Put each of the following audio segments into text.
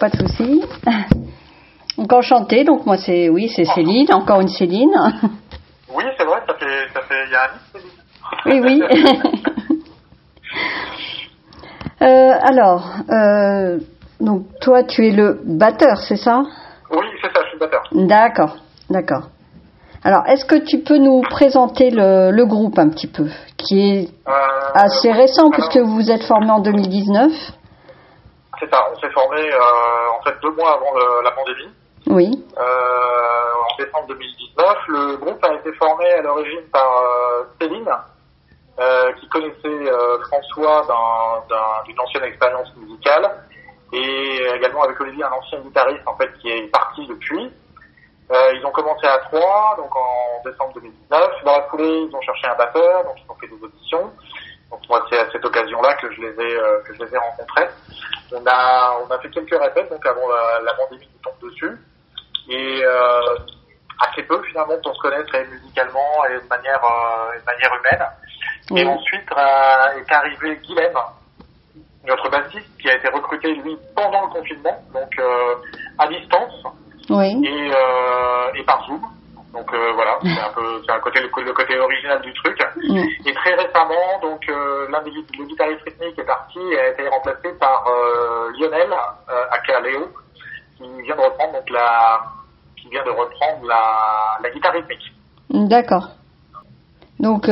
pas de souci. Donc enchanté, donc moi c'est oui c'est Céline, encore une Céline. Oui c'est vrai, ça fait ça fait il y a un Céline. Oui oui. euh, alors euh, donc toi tu es le batteur, c'est ça? Oui c'est ça, je suis le batteur. D'accord, d'accord. Alors est-ce que tu peux nous présenter le, le groupe un petit peu, qui est Euh, assez récent alors, puisque vous vous êtes formé en 2019 C'est ça, on s'est formé euh, en fait deux mois avant le- la pandémie. Oui, Euh, en décembre 2019, le groupe a été formé à l'origine par euh, Céline, qui connaissait François d'un- d'un- d'une ancienne expérience musicale, et également avec Olivier, un ancien guitariste en fait qui est parti depuis. Euh, ils ont commencé à trois, donc en décembre 2019. Dans la foulée, ils ont cherché un batteur, donc ils ont fait des auditions. Donc moi, c'est à cette occasion-là que je les ai euh, que je les ai rencontrés. On a on a fait quelques répètes donc avant la, la pandémie qui tombe dessus et euh, assez peu finalement pour se connaître et musicalement et de manière euh, de manière humaine. Et ensuite euh, est arrivé Guilhem, notre bassiste, qui a été recruté lui pendant le confinement, donc euh, à distance oui, et, euh, et par Zoom. Donc euh, voilà, c'est un peu c'est un côté le, le côté original du truc. Mm. Et très récemment, donc euh, l'un des le guitariste rythmique est parti et a été remplacé par euh, Lionel, aka Léo, qui vient de reprendre donc la qui vient de reprendre la, la guitare rythmique. d'accord. Donc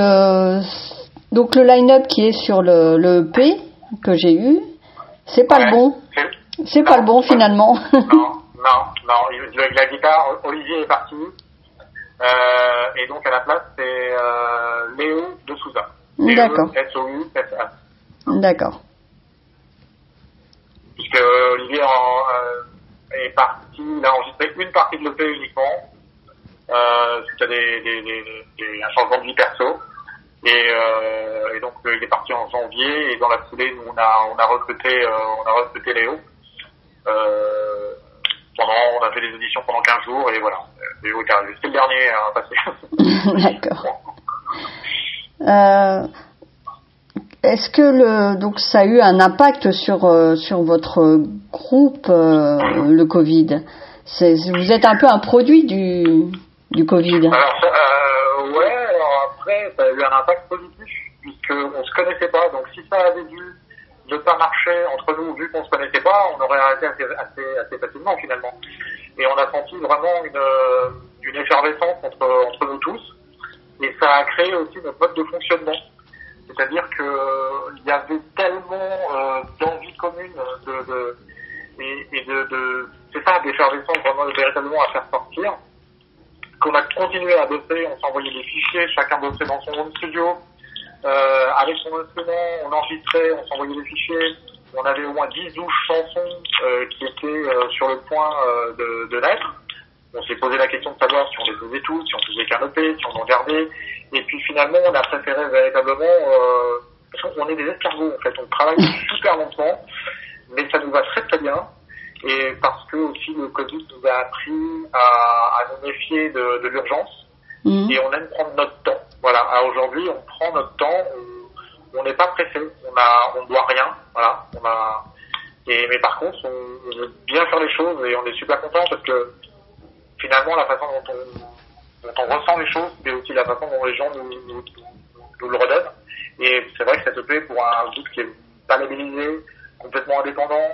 donc le line-up qui est sur le, le EP que j'ai eu, c'est pas le bon, C'est- pas le bon finalement. Non, non, non. la guitare, Olivier est parti. Euh, et donc à la place, c'est euh, Léo de Souza. D'accord. S-O-U-S-A. D'accord. puisque Olivier euh, est parti, il a enregistré une partie de l'EP uniquement, euh, suite à des, des, des, des- un changement de vie perso. Et, euh, et donc il est parti en janvier et dans la foulée nous on a on a recruté euh, on a recruté Léo. Euh, pendant on a fait des auditions pendant 15 jours et voilà arrivé. C'était le dernier à passer. D'accord. Euh, Est-ce que le donc ça a eu un impact sur euh, sur votre groupe euh, le Covid? Vous êtes un peu un produit du du Covid. Alors, ça, euh, ouais, alors après, ça a eu un impact positif, puisqu'on se connaissait pas. Donc, si ça avait dû ne pas marcher entre nous, vu qu'on se connaissait pas, on aurait arrêté assez, assez, assez facilement, finalement. Et on a senti vraiment une, euh, une effervescence entre, entre nous tous. Et ça a créé aussi notre mode de fonctionnement. C'est-à-dire que euh, il y avait tellement euh, d'envie commune de, de, et, de, c'est ça, d'effervescence vraiment véritablement à faire sortir qu'on a continué à bosser, on s'envoyait des fichiers, chacun bossait dans son studio. Euh, avec son instrument, on enregistrait, on s'envoyait des fichiers. On avait au moins 10 douches chansons euh, qui étaient euh, sur le point euh, de, de naître. On s'est posé la question de savoir si on les faisait tous, si on faisait EP, si on en gardait. Et puis finalement, on a préféré véritablement... Euh, parce qu'on est des escargots en fait, on travaille super lentement, mais ça nous va très très bien et parce que aussi le Covid nous a appris à, à nous méfier de, de l'urgence Mhm. et on aime prendre notre temps. Voilà, aujourd'hui on prend notre temps, on- n'est pas pressé, on a, on doit rien, voilà, on a. Et mais par contre, on, veut bien faire les choses et on est super content parce que finalement la façon dont on, ressent les choses, c'est aussi la façon dont les gens nous, le redonnent. Et c'est vrai que cette EP pour un groupe qui est pas complètement indépendant,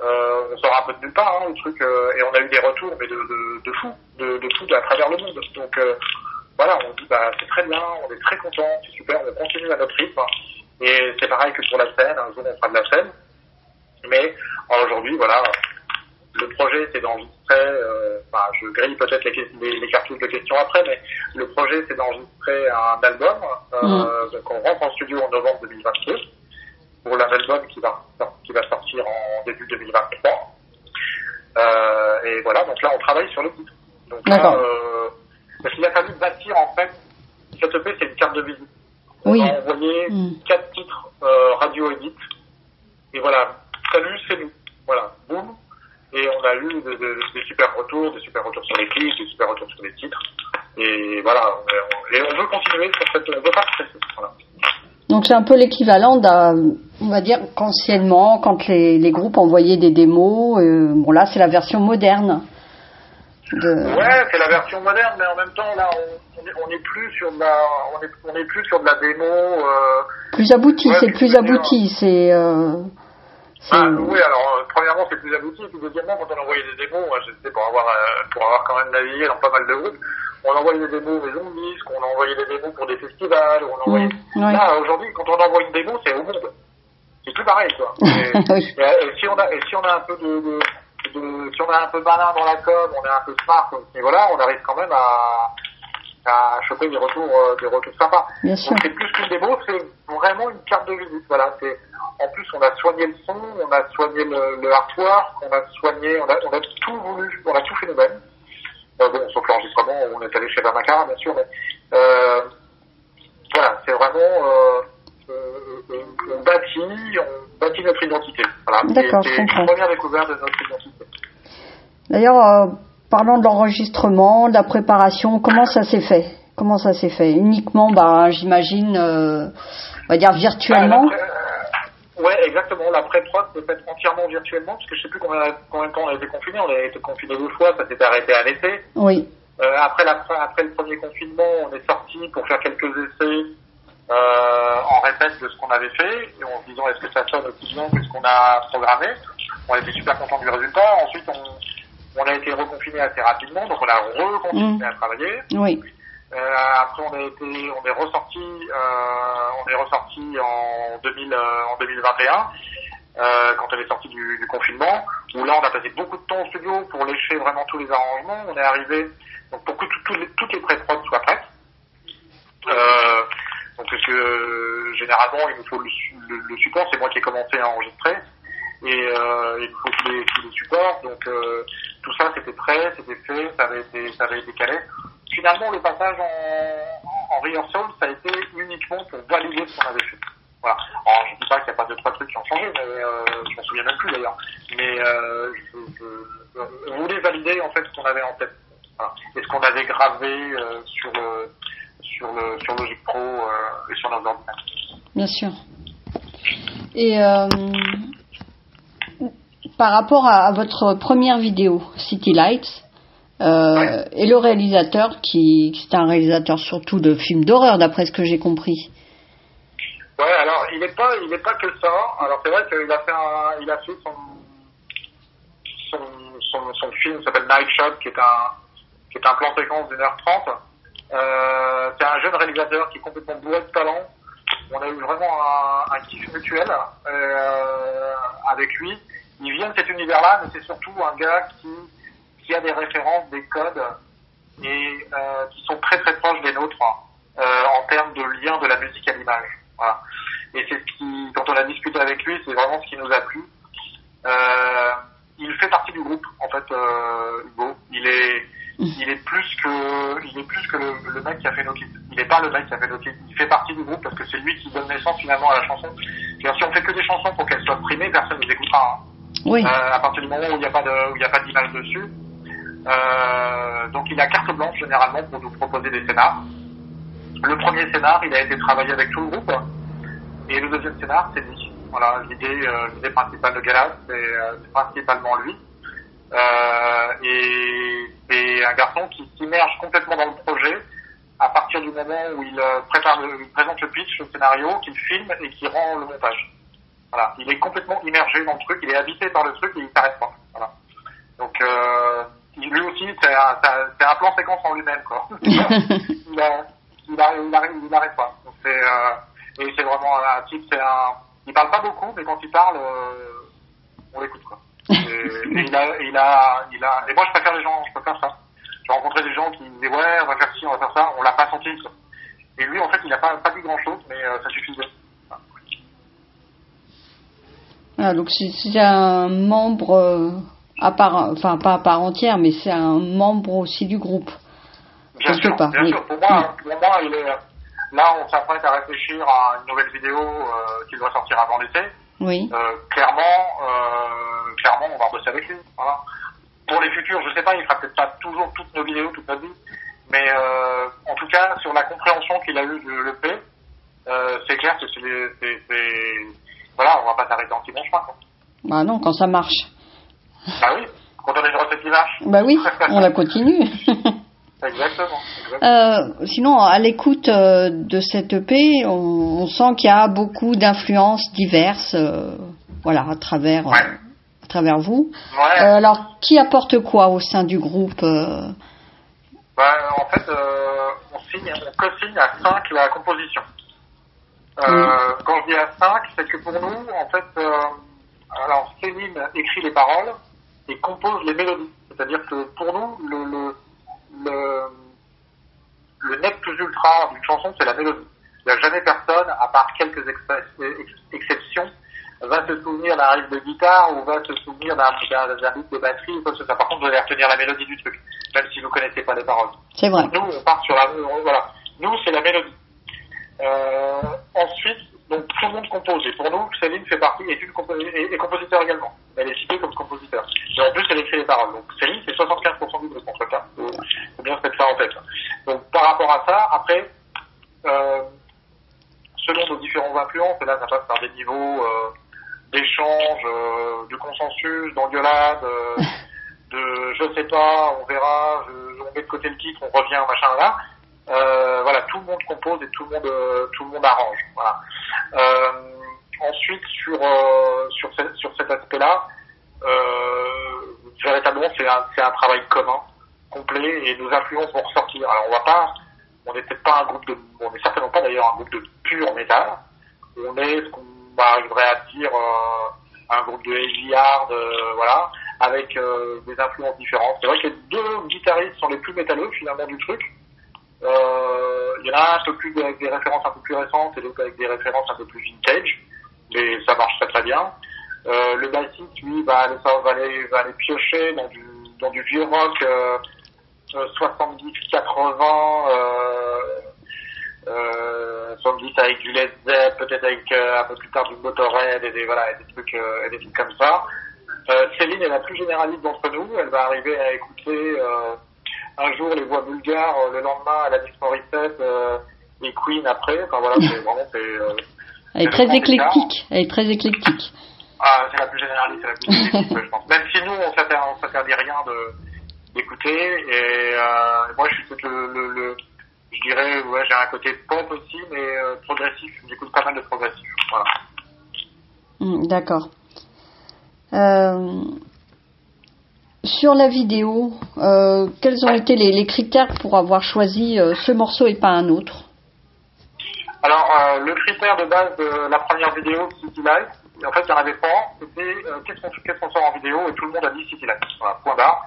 euh, on sort un peu de nulle part, hein, le truc, euh, et on a eu des retours, mais de, de, de fou, de, de fou à travers le monde. Donc euh, voilà, on dit bah c'est très bien, on est très content, c'est super, on continue à notre rythme. Et c'est pareil que pour la scène, un jour on fera de la scène. Mais aujourd'hui, voilà, le projet c'est d'enregistrer, euh, enfin je grille peut-être les, les, les cartouches de questions après, mais le projet c'est d'enregistrer un album. Euh, Donc on rentre en studio en novembre 2022 pour un album qui va, qui va sortir en début 2023. Euh, et voilà, donc là on travaille sur le titre. Donc là, euh, parce qu'il a fallu bâtir en fait, cette EP c'est une carte de visite. On Oui. a envoyé Mm. quatre titres euh, radio edit. Et voilà, salut, c'est nous. Voilà, boum. Et on a eu de- de- des super retours, des super retours sur les clips, des super retours sur les titres. Et voilà, on, on- et on veut continuer sur cette, on veut pas se stresser. Voilà. Donc c'est un peu l'équivalent d'un on va dire qu'anciennement, quand les, les, groupes envoyaient des démos, euh, bon là c'est la version moderne. De... Ouais, c'est la version moderne, mais en même temps là, on, on est, plus sur de la, on est, on est plus sur de la démo. Euh, plus abouti, c'est plus abouti, c'est. Euh, ah, oui, alors euh, premièrement c'est plus abouti, puis deuxièmement quand on envoyait des démos, moi j'étais pour avoir euh, pour avoir quand même navigué dans pas mal de groupes, on envoyait des démos aux maisons de disques, on envoyait des démos pour des festivals, on envoyait. Mmh, Là aujourd'hui quand on envoie une démo c'est au monde, c'est plus pareil quoi. Et, oui. et, si on a et si on a un peu de, de, de, si on a un peu malin dans la com, on est un peu smart et voilà, on arrive quand même à à choper des retours euh, des retours sympas. Bien sûr. Donc c'est plus qu'une démo, c'est vraiment une carte de visite. Voilà, c'est en plus, on a soigné le son, on a soigné le, le on a soigné, on a, on a tout voulu, on a tout fait nous-mêmes. Euh, bon, sauf l'enregistrement, on est allé chez Vermacara, bien sûr, mais euh, voilà, c'est vraiment, euh, on, bâtit, on bâtit notre identité. Voilà, D'accord, c'est une première découverte de notre identité. D'ailleurs, parlant de l'enregistrement, de la préparation, comment ça s'est fait? Comment ça s'est fait? Uniquement, bah, j'imagine, euh, on va dire virtuellement? Ah, Ouais, exactement. La pré-prod peut être entièrement virtuellement, parce que je sais plus combien, combien de temps on a été confiné. On a été confiné deux fois, ça s'est arrêté à l'été. Oui. Euh, après, la, après le premier confinement, on est sorti pour faire quelques essais euh, en répète de ce qu'on avait fait, et en se disant est-ce que ça sonne aussi bien que ce qu'on a programmé? On était super content du résultat. Ensuite, on, on a été reconfiné assez rapidement, donc on a recontinué mmh. à travailler. Oui. Euh, après, on a été, on est ressorti, euh, on est ressorti en 2000, euh, en 2021. Euh, quand elle est sortie du, du, confinement, où là on a passé beaucoup de temps au studio pour lécher vraiment tous les arrangements. On est arrivé donc pour que tout, tout les, toutes les pré-prod soient prêtes. Euh, donc parce que généralement il nous faut le, le, le support, c'est moi qui ai commencé à enregistrer et euh, faut tous les, supports. Donc euh, tout ça c'était prêt, c'était fait, ça avait été ça avait été calé finalement, le passage en, en rehearsal, ça a été uniquement pour valider ce qu'on avait fait. Voilà. Alors, je dis pas qu'il n'y a pas deux, trois trucs qui ont changé, mais euh, je m'en souviens même plus d'ailleurs. Mais euh, je, je, valider en fait ce qu'on avait en tête. Et ce qu'on avait gravé euh, sur le sur le Logic Pro euh, et sur nos ordinateurs. Bien sûr. Et euh, par rapport à, à votre première vidéo, City Lights, euh, Ouais. et le réalisateur qui c'est un réalisateur surtout de films d'horreur d'après ce que j'ai compris. Ouais, alors il n'est pas, il est pas que ça. Alors c'est vrai qu'il a fait un, il a fait son, son, son, son film s'appelle Night Shot, qui est un, qui est un plan séquence d'une heure trente. Euh, c'est un jeune réalisateur qui est complètement bourré de talent. On a eu vraiment un, un kiff mutuel euh, avec lui. Il vient de cet univers-là, mais c'est surtout un gars qui, qui a des références, des codes et euh, qui sont très très proches des nôtres euh, en termes de lien de la musique à l'image. Voilà. Et c'est ce qui, quand on a discuté avec lui, c'est vraiment ce qui nous a plu. Euh, il fait partie du groupe, en fait, euh, Hugo. Il est, il est plus que, il est plus que le, le mec qui a fait nos clips. Il n'est pas le mec qui a fait nos clips. Il fait partie du groupe parce que c'est lui qui donne naissance finalement à la chanson. Si on fait que des chansons pour qu'elles soient primées, personne ne les écoutera. Hein. Oui. Euh, à partir du moment où il n'y a pas de, d'image dessus. Euh, donc il a carte blanche généralement pour nous proposer des scénars. Le premier scénar, il a été travaillé avec tout le groupe. Et le deuxième scénar, c'est lui. Voilà, l'idée, euh, principale de Galas, c'est, euh, principalement lui. Euh, et c'est un garçon qui s'immerge complètement dans le projet à partir du moment où il euh, prépare le, il présente le pitch, le scénario, qu'il filme et qui rend le montage. Voilà, il est complètement immergé dans le truc, il est habité par le truc et il s'arrête pas. Voilà. Donc euh, lui aussi, c'est un, plan séquence en lui-même, quoi. il, a, il, a, il, arrête, il arrête pas. Donc euh, et c'est vraiment un type, c'est un. Il parle pas beaucoup, mais quand il parle, euh, on l'écoute, quoi. Et, et il a, il a, il a. Et moi, je préfère les gens, je préfère ça. J'ai rencontré des gens qui me disaient ouais, on va faire ci, on va faire ça. On l'a pas senti. Ça. Et lui, en fait, il a pas, pas dit grand chose, mais euh, ça suffisait. Ah, donc c'est un membre euh, à part, enfin pas à part entière, mais c'est un membre aussi du groupe. Bien Quelque sûr, part, bien oui. sûr. Pour moi, pour moi, il est. Là, on s'apprête à réfléchir à une nouvelle vidéo euh, qui doit sortir avant l'été. Oui. Euh, clairement, euh, clairement, on va bosser avec lui. Voilà. Pour les futurs, je sais pas, il fera peut-être pas toujours toutes nos vidéos toute notre vie, mais en tout cas, sur la compréhension qu'il a eue de l'EP, c'est clair que c'est, voilà, on va pas s'arrêter en petit bon chemin. Quoi. Bah non, quand ça marche. Bah oui, quand on a une recette qui marche. Bah oui, on la continue. exactement. exactement. Euh, sinon, à l'écoute euh, de cette EP, on, on sent qu'il y a beaucoup d'influences diverses, euh, voilà, à travers, Ouais. à travers vous. Ouais. Alors, qui apporte quoi au sein du groupe Bah, en fait, on signe, on co-signe à 5 la composition. Euh, Quand je dis à 5, c'est que pour nous, en fait, euh, alors Céline écrit les paroles et compose les mélodies. C'est-à-dire que pour nous, le, le, le, le net plus ultra d'une chanson, c'est la mélodie. Il n'y a jamais personne, à part quelques ex- ex- exceptions, va se souvenir d'un riff de guitare ou va se souvenir d'un beat de batterie ou quoi que ce soit. Par contre, vous allez retenir la mélodie du truc, même si vous connaissez pas les paroles. C'est vrai. Nous, on part sur la, voilà. Nous, c'est la mélodie. Euh, ensuite, donc tout le monde compose. Et pour fait partie, est compositeur également. Elle est citée comme compositeur. Et en plus, elle écrit les paroles. Donc Céline, c'est 75% du groupe, en tout cas. Faut, faut bien se mettre ça en tête. Donc par rapport à ça, après, euh, selon nos différents influences, et là, ça passe par des niveaux euh, d'échange, euh, de consensus, d'engueulade, euh, de je sais pas, on verra, on met de côté le titre, on revient, machin là. Voilà, tout le monde compose et tout le monde, tout le monde arrange. Voilà. Sur euh, sur, ce- sur cet aspect-là, euh, véritablement, c'est un, un travail commun, complet, et nos influences vont ressortir. Alors, on va pas, on n'est peut-être pas un groupe de, on n'est certainement pas d'ailleurs un groupe de pur métal. On est ce qu'on arriverait à dire euh, un groupe de heavy hard, voilà, avec des influences différentes. C'est vrai que les deux guitaristes sont les plus métalleux finalement du truc. Il y en a un peu plus avec des références un peu plus récentes et l'autre avec des références un peu plus vintage, mais ça marche très très bien. Euh, le bassiste, lui, va aller, va aller, piocher dans du, dans vieux rock euh, euh, 70, 80, euh, euh, 70 avec du Led Zepp, peut-être avec euh, un peu plus tard du Motorhead et des, voilà, et des trucs, et des trucs comme ça. Céline est la plus généraliste d'entre nous. Elle va arriver à écouter un jour les voix bulgares, le lendemain à la Morissette et Queen après. Enfin voilà, c'est vraiment c'est. Elle est très éclectique. Elle est très éclectique. Ah, c'est la plus généraliste, c'est la plus je pense. Même si nous, on s'interdit, rien d'écouter. Et euh, moi, je suis peut-être le, le, le- je dirais, ouais, j'ai un côté pop aussi, mais euh, progressif. J'écoute pas mal de progressif. Voilà. Hmm, D'accord. Euh, sur la vidéo, quels ont été les, les critères pour avoir choisi ce morceau et pas un autre? Alors, euh, le critère de base de la première vidéo, City Life, en fait, il n'y en avait pas. C'était euh, qu'est-ce qu'on qu'on sort en vidéo et tout le monde a dit City Life. Voilà, point barre.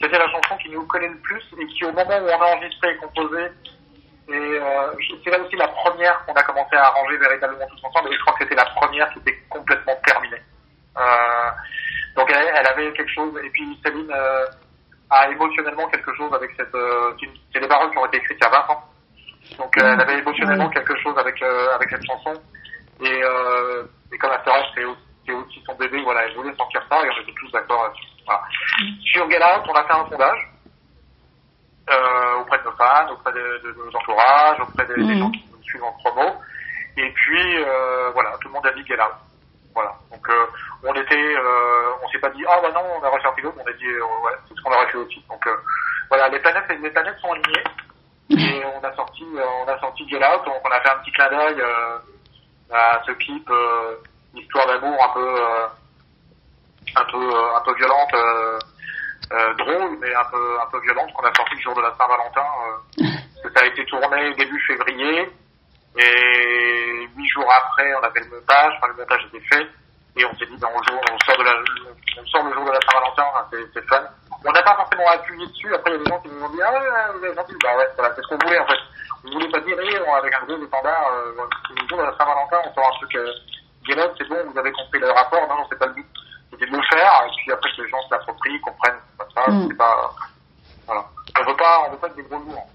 C'était la chanson qui nous connaît le plus et qui, au moment où on a enregistré et composé, et euh, c'est là aussi la première qu'on a commencé à arranger véritablement tous ensemble. Et je crois que c'était la première qui était complètement terminée. Euh, donc elle, elle avait quelque chose. Et puis Céline euh, a émotionnellement quelque chose avec cette. Euh, c'est des paroles qui ont été écrites il y a 20 ans. Donc euh, elle avait émotionnellement Ouais. quelque chose avec euh, avec cette chanson. Et, euh, et comme la sœur, c'est aussi, c'est aussi son bébé, voilà, elle voulait sortir ça et on était tous d'accord là-dessus. Voilà. Sur Get Out, on a fait un sondage euh, auprès de nos fans, auprès de, de nos entourages, auprès des, des Mhm. gens qui nous suivent en promo. Et puis euh, voilà, tout le monde a dit Get Out. Voilà. Donc euh, on était, on s'est pas dit ah bah non, on a ressorti l'autre, on a dit ouais, c'est ce qu'on aurait fait aussi. Donc voilà, les planètes, les planètes sont alignées et on a sorti, euh, on a sorti Get Out. Donc on a fait un petit clin d'œil euh, à ce clip, euh, histoire d'amour un peu, un peu, un peu violente. Drôle mais un peu un peu violente qu'on a sorti le jour de la Saint-Valentin ça a été tourné début février et huit jours après on a fait le montage enfin le montage était fait et on s'est dit ben, on, joue- on sort de la on sort le jour de la Saint-Valentin hein, c'est fun. On n'a pas forcément appuyé dessus. Après il y a des gens qui nous ont dit ah ouais vous avez senti bah ouais voilà, c'est ce qu'on voulait en fait. On voulait pas dire eh, on- avec un gros étendard euh, le jour de la Saint-Valentin on sort un truc euh, c'est bon vous avez compris le rapport. Non non c'est pas le but. C'était de le faire et puis après que les gens se l'approprient comprennent c'est pas ça Mm. c'est pas voilà. On veut pas on veut pas être des gros lourds.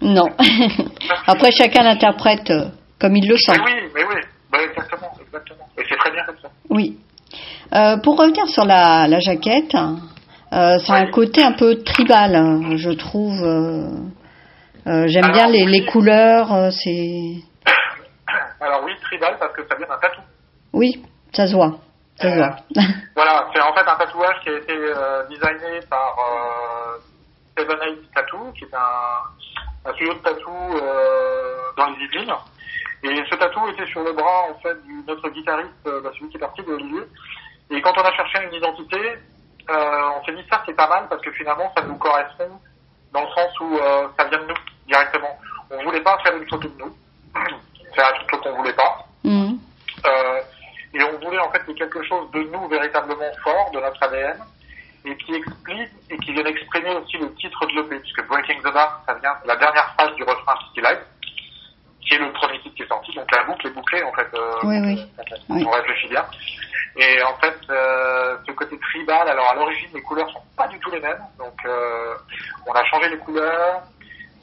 Non. Après, chacun l'interprète euh, comme il le sent. mais oui mais oui. Bah, exactement très bien comme ça Oui. Euh, pour revenir sur la, la jaquette, euh, c'est un côté un peu tribal, hein, je trouve. euh, J'aime bien les, oui. les couleurs, c'est. alors oui tribal parce que ça vient d'un tatou Oui, ça se voit. Ça se voit. voilà, c'est en fait un tatouage qui a été designé par Seven Eight Tattoo, qui est un, un studio de tatou dans les Yvelines. Et ce tatou était sur le bras en fait du notre guitariste, euh, bah, celui qui est parti de Olivier. Et quand on a cherché une identité, euh, on s'est dit ça c'est pas mal parce que finalement ça nous correspond dans le sens où euh, ça vient de nous directement. On voulait pas faire une photo de nous, faire un photo qu'on voulait pas. Mhm. Euh, et on voulait en fait qu'il y ait quelque chose de nous véritablement fort, de notre ADN, et qui explique et qui vient exprimer aussi le titre de l'EP, puisque Breaking the Bar, ça vient de la dernière phrase du refrain City Life, qui est le premier titre qui est sorti, donc la boucle est bouclée en fait, euh, Oui, oui. on, Oui. réfléchit bien. Et en fait, euh, ce côté tribal, alors à l'origine les couleurs sont pas du tout les mêmes, donc euh, on a changé les couleurs,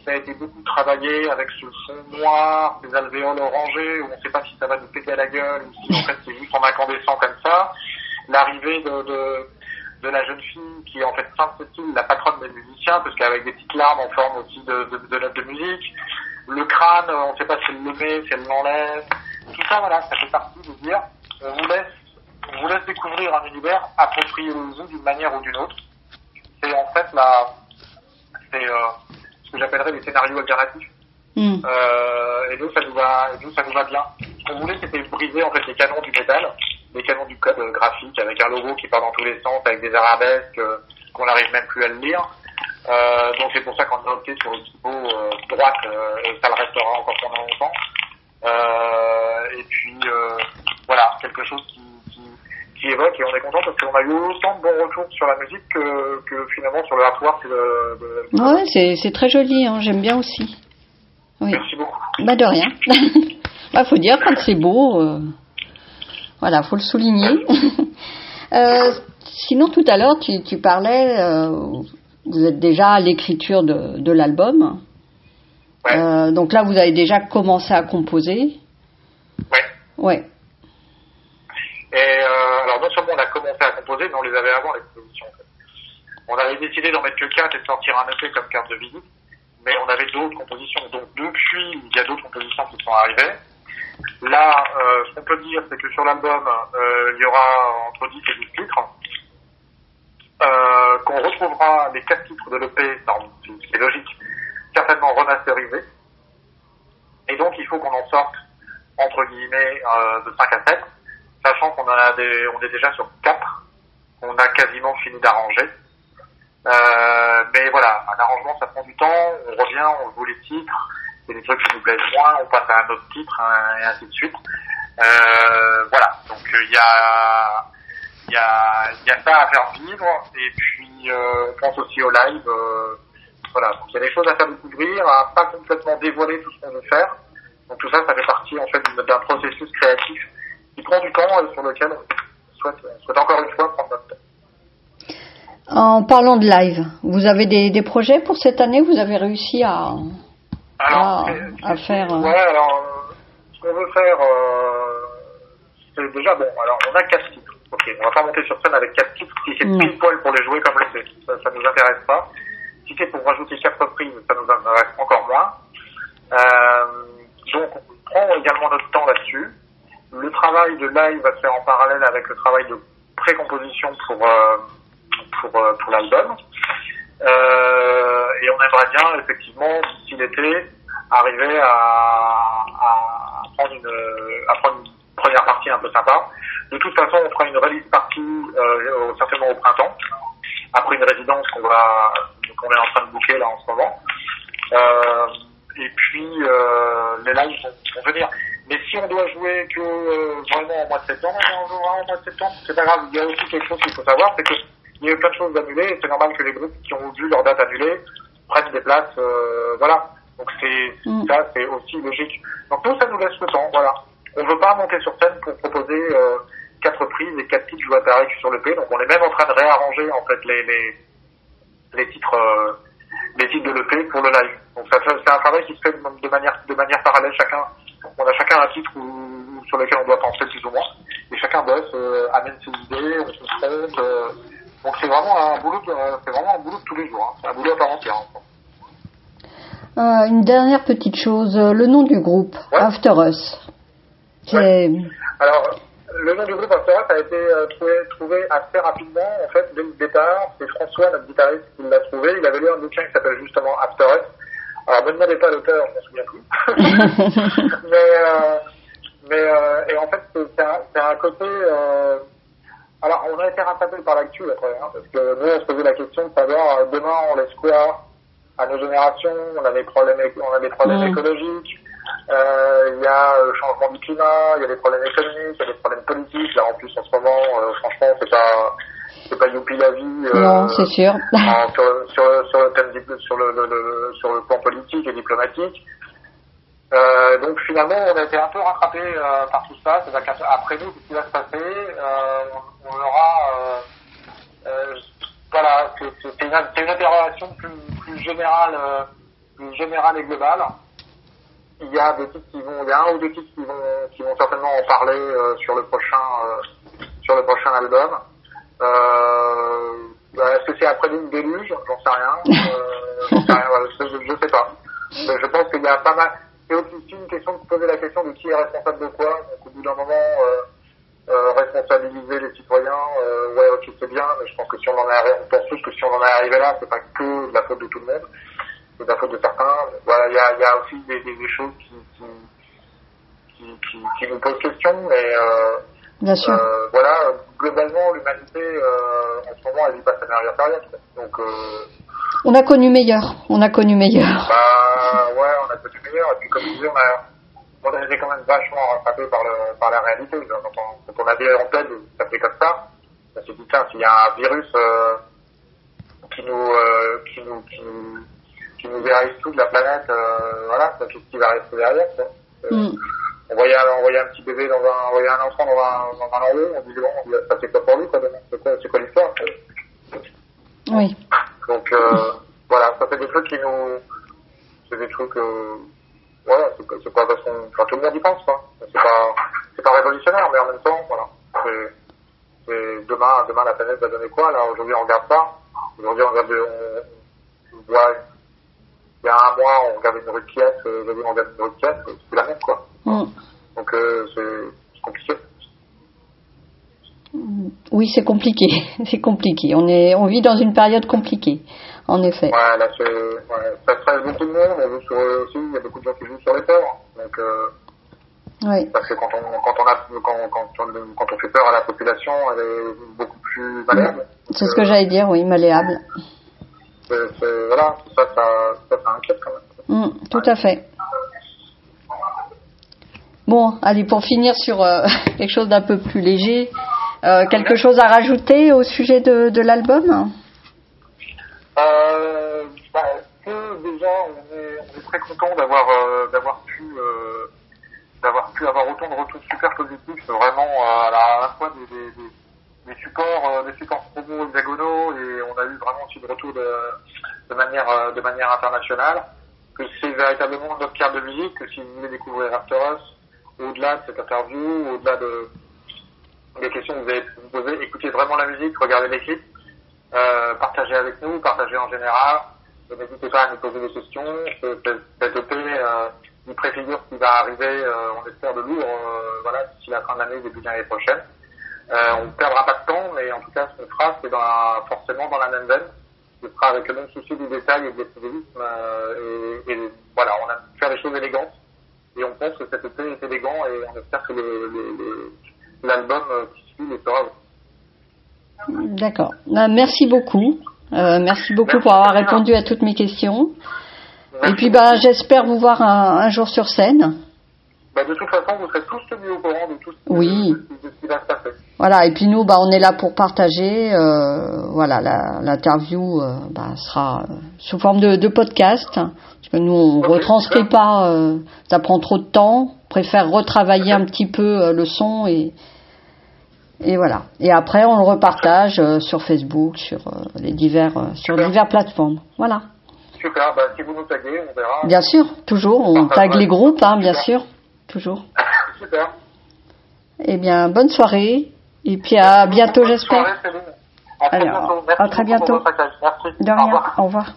ça a été beaucoup travaillé avec ce fond noir, ces alvéoles orangés, où on ne sait pas si ça va nous péter à la gueule, ou si en fait c'est juste en incandescent comme ça. L'arrivée de, de, de la jeune fille qui est en fait Sainte Cécile, la patronne des musiciens, parce qu'avec des petites larmes en forme aussi de, de, de notes de musique. Le crâne, on ne sait pas si elle le met, si elle l'enlève. Tout ça, voilà, ça fait partie de dire, on vous laisse, on vous laisse découvrir un univers approprié aux vous d'une manière ou d'une autre. C'est en fait la, c'est euh, ce que j'appellerais les scénarios alternatifs. Euh, et nous, ça nous va, et nous, ça nous va bien. Ce qu'on voulait, c'était briser en fait les canons du métal, les canons du code graphique, avec un logo qui part dans tous les sens, avec des arabesques euh, qu'on n'arrive même plus à le lire. Euh, donc c'est pour ça qu'on a opté sur une typo euh, droite, euh, et ça le restera encore pendant longtemps. Et puis voilà, quelque chose qui, qui, qui évoque, et on est content parce qu'on a eu autant de bons retours sur la musique que, que finalement sur le de, de... Ouais, c'est c'est très joli, hein, j'aime bien aussi. Oui. Merci beaucoup. Bah de rien. bah faut dire quand c'est beau, voilà, faut le souligner. Euh, sinon tout à l'heure tu, tu parlais, euh, vous êtes déjà à l'écriture de, de l'album. Ouais. Euh, donc là vous avez déjà commencé à composer. Ouais. Ouais. Et alors non seulement on a commencé à composer, mais on les avait avant les compositions. On avait décidé d'en mettre que 4 et de sortir un EP comme carte de visite, mais on avait d'autres compositions. Donc depuis, il y a d'autres compositions qui sont arrivées. Là, euh, ce qu'on peut dire, c'est que sur l'album, euh, il y aura entre 10 et 12 titres, euh, qu'on retrouvera les 4 titres de l'EP, dans- ce qui est logique, certainement remasterisés. Et donc, il faut qu'on en sorte, entre guillemets, de 5 à 7, sachant qu'on en a des, on est déjà sur 4, on a quasiment fini d'arranger. Mais voilà, un arrangement, ça prend du temps, on revient, on joue les titres, a des trucs qui nous plaisent moins, on passe à un autre titre, hein, et ainsi de suite. Euh, voilà, donc euh, il y a y a y a ça à faire vivre. Et puis euh, on pense aussi au live euh, voilà. Donc il y a des choses à faire découvrir à pas complètement dévoiler tout ce qu'on veut faire. Donc tout ça ça fait partie en fait d'un processus créatif qui prend du temps et sur lequel on souhaite, on souhaite encore une fois prendre notre temps En parlant de live, vous avez des projets pour cette année? Vous avez réussi à, Alors, Ah, à faire, euh. Ouais, alors, ce qu'on veut faire, euh, c'est déjà bon. Alors, on a quatre titres. Ok, on va pas monter sur scène avec quatre titres si c'est pile poil pour les jouer comme le fait. Ça, ça nous intéresse pas. Si c'est pour rajouter quatre reprises, ça nous intéresse encore moins. Euh, donc, on prend également notre temps là-dessus. Le travail de live va se faire en parallèle avec le travail de pré-composition pour, euh, pour, euh, pour l'album. Euh, et on aimerait bien, effectivement, d'ici l'été, arriver à, prendre une, première partie un peu sympa. De toute façon, on fera une release partie euh, certainement au printemps, après une résidence qu'on va qu'on est en train de booker là en ce moment. Euh, et puis euh, les lives vont, vont venir. Mais si on doit jouer que vraiment au mois de septembre, on jouera au mois de septembre. C'est pas grave. Il y a aussi quelque chose qu'il faut savoir, c'est que il y a eu plein de choses annulées. et C'est normal que les groupes qui ont vu leur date annulée prennent des places. euh, voilà. Donc c'est Mm. ça, c'est aussi logique. Donc nous, ça nous laisse le temps. Voilà. On veut pas monter sur scène pour proposer euh, quatre reprises et quatre titres joués à sur le P. Donc on est même en train de réarranger en fait les les, les titres euh, les titres de l'EP pour le live. Donc ça, c'est un travail qui se fait de manière de manière parallèle. Chacun, on a chacun un titre où- sur lequel on doit penser plus ou moins, et chacun bosse, euh, amène ses idées, on se confronte. euh, donc c'est vraiment un boulot, de, c'est vraiment un boulot de tous les jours. hein. C'est un boulot à part entière. hein. Euh, une dernière petite chose, euh, le nom du groupe, Ouais. After Us. Alors le nom du groupe After a été euh, trouvé, trouvé assez rapidement, en fait, dès le départ. C'est François, notre guitariste, qui l'a trouvé. Il avait lu un bouquin qui s'appelle justement After Us. Alors, ne me demandez pas l'auteur, je m'en souviens plus. mais, euh, mais euh, et en fait, c'est un, un côté. Euh, alors, on a été rattrapé par l'actu après, hein, parce que nous, on se posait la question de savoir euh, demain, on laisse quoi à nos générations? On a des problèmes, on a des problèmes Mm. écologiques. Euh, Il y a le changement du climat, il y a des problèmes économiques, il y a des problèmes politiques. Là, en plus, en ce moment, euh, franchement, c'est pas, c'est pas youpi la vie. euh, non, c'est sûr. sur, sur, sur le thème sur le, le- le- sur le plan politique et diplomatique. Euh, donc finalement, on a été un peu rattrapé euh, par tout ça. C'est-à-dire qu'après nous, ce qui va se passer, euh, on, aura, voilà, c'est une, une interrogation plus, plus générale, plus générale et globale. Il y a des titres qui vont, il y a un ou deux titres qui vont, qui vont certainement en parler sur le prochain, sur le prochain album. Bah, Est-ce que c'est après l'une déluge? J'en sais rien. Je, je sais pas. Mais je pense qu'il y a pas mal. C'est aussi une question de se poser la question de qui est responsable de quoi. Donc au bout d'un moment, euh, euh, responsabiliser les citoyens, euh, ouais, ok, c'est bien, mais je pense que si on en est arri- on pense tous que si on en est arrivé là, c'est pas que de la faute de tout le monde, c'est de la faute de certains. Voilà, il y a, il y a aussi des, des, des choses qui, qui, qui, qui, qui nous posent question, mais euh, Bien sûr. euh, voilà, globalement, l'humanité, euh, en ce moment, elle vit pas sa meilleure période. Donc, On a connu meilleur. On a connu meilleur. bah, ouais, on a connu meilleur. Et puis, comme je disais, on a, on a été quand même vachement rattrapé par, le, par la réalité. Quand on, quand on avait en tête de s'appeler comme ça, on s'est dit, tiens, s'il y a un virus euh, qui nous, euh, qui nous, qui nous, qui nous érase tout de la planète, euh, voilà, ça, qu'est-ce qui va rester derrière. Euh, Mm. on voyait, un- on voyait un petit bébé dans un, on voyait un enfant dans un, dans un lambeau, on disait bon, se passer quoi pour lui, quoi, demain? C'est quoi, c'est quoi l'histoire? Oui. Donc, euh, voilà, ça c'est des trucs qui nous, c'est des trucs, euh, voilà, c'est pas, c'est pas qu'on, enfin, tout le monde y pense, quoi. C'est pas, c'est pas révolutionnaire, mais en même temps, voilà, c'est, c'est demain, demain la planète va donner quoi, là, aujourd'hui on regarde ça, aujourd'hui on regarde, on, on voit, il y a un mois on regardait une rue de euh, aujourd'hui on regarde une rue de c'est la même, quoi. Mm. Donc, euh, c'est c'est compliqué. Oui, c'est compliqué. C'est compliqué. On est, on vit dans une période compliquée. En effet. Ouais, là, ouais, ça stresse beaucoup de monde, on joue sur, aussi, il y a beaucoup de gens qui jouent sur les peurs, donc, euh, Oui. Parce que quand on, quand on a, quand, quand, on, quand on fait peur à la population, elle est beaucoup plus malléable. C'est ce que j'allais dire, oui, malléable. Voilà, ça, ça, ça, ça inquiète quand même. Mm, tout à fait. Bon, allez, pour finir sur euh, quelque chose d'un peu plus léger, euh, quelque chose à rajouter au sujet de, de l'album? Euh, bah, déjà, on est, très content d'avoir, euh, pu, euh, pu avoir autant de retours super positifs, vraiment à la, fois des, des, des, des supports, des supports promo hexagonaux et on a eu vraiment aussi de retours de, manière, de manière internationale. Que c'est véritablement notre carte de musique, que si vous voulez découvrir After Us, au-delà de cette interview, au-delà de, des questions que vous avez poser, écoutez vraiment la musique, regardez les clips, euh, partagez avec nous, partagez en général. N'hésitez pas à nous poser des questions. Ce- ce- Cette EP, euh, il préfigure qui va arriver, euh, on espère de lourd, euh, voilà, d'ici la fin de l'année, début de l'année prochaine. Euh, on ne perdra pas de temps, mais en tout cas, ce qu'on fera, c'est dans forcément dans la même veine. Ce sera avec le même souci du détail et de l'esthétisme. Et, et voilà, on a faire des choses élégantes. Et on pense que cet EP est élégant et on espère que le- le- le- l'album euh, qui suit le sera aussi. D'accord. Euh, merci beaucoup. Euh, merci beaucoup Merci, pour avoir répondu à toutes mes questions. Et puis, bah, j'espère vous voir un, un jour sur scène. Bah, de toute façon, vous serez tous tenus au courant de tout ce, Oui. de, de ce qui va se passer. Voilà. Et puis nous, bah, on est là pour partager. euh, voilà, l'interview euh, bah, sera sous forme de, podcast, parce que nous, on Ok, retranscrit pas. ça prend trop de temps. On préfère retravailler un petit peu le son et et voilà. Et après, on le repartage euh, sur Facebook, sur euh, les divers, euh, sur Super. diverses plateformes. Voilà. Super, bah, si vous nous taguez, on verra. Bien sûr, toujours. On Partage, tag les groupes, hein, bien Super. sûr. Toujours. Super. Eh bien, bonne soirée. Et puis à bientôt, j'espère. À très Allez, bientôt. à très. Merci. De Au rien. revoir. Au revoir.